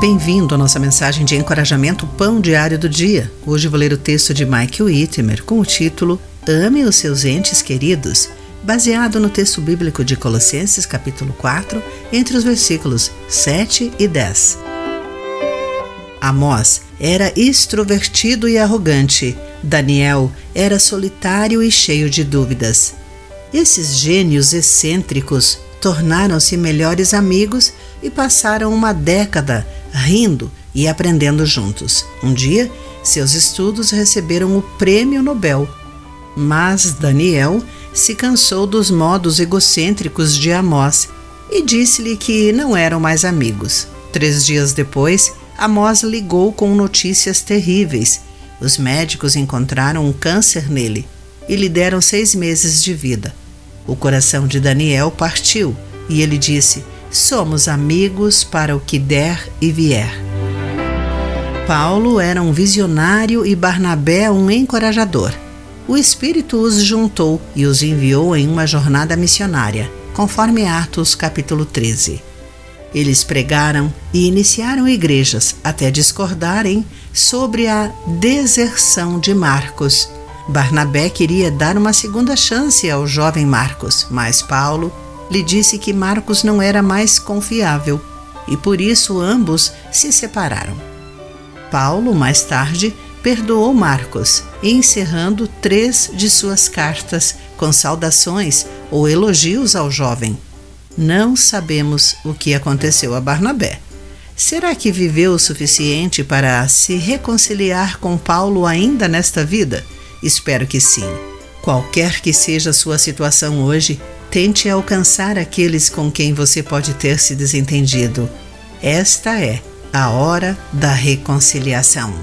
Bem-vindo à nossa mensagem de encorajamento Pão Diário do Dia. Hoje vou ler o texto de Michael Whitmer com o título Ame os seus entes queridos, baseado no texto bíblico de Colossenses capítulo 4, entre os versículos 7 e 10. Amós era extrovertido e arrogante. Daniel era solitário e cheio de dúvidas. Esses gênios excêntricos tornaram-se melhores amigos e passaram uma década rindo e aprendendo juntos. Um dia, seus estudos receberam o Prêmio Nobel. Mas Daniel se cansou dos modos egocêntricos de Amós e disse-lhe que não eram mais amigos. Três dias depois, Amós ligou com notícias terríveis. Os médicos encontraram um câncer nele e lhe deram seis meses de vida. O coração de Daniel partiu e ele disse: Somos amigos para o que der e vier. Paulo era um visionário e Barnabé um encorajador. O Espírito os juntou e os enviou em uma jornada missionária, conforme Atos capítulo 13. Eles pregaram e iniciaram igrejas até discordarem sobre a deserção de Marcos. Barnabé queria dar uma segunda chance ao jovem Marcos, mas Paulo lhe disse que Marcos não era mais confiável e por isso ambos se separaram. Paulo, mais tarde, perdoou Marcos, encerrando três de suas cartas com saudações ou elogios ao jovem. Não sabemos o que aconteceu a Barnabé. Será que viveu o suficiente para se reconciliar com Paulo ainda nesta vida? Espero que sim. Qualquer que seja a sua situação hoje, Tente alcançar aqueles com quem você pode ter se desentendido. Esta é a hora da reconciliação.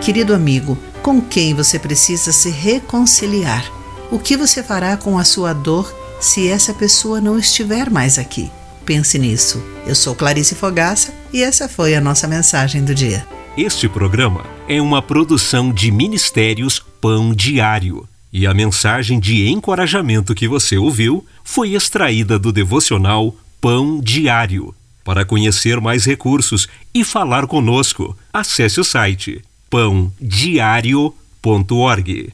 Querido amigo, com quem você precisa se reconciliar? O que você fará com a sua dor se essa pessoa não estiver mais aqui? Pense nisso. Eu sou Clarice Fogaça e essa foi a nossa mensagem do dia. Este programa é uma produção de Ministérios Pão Diário. E a mensagem de encorajamento que você ouviu foi extraída do devocional Pão Diário. Para conhecer mais recursos e falar conosco, acesse o site pãodiario.org.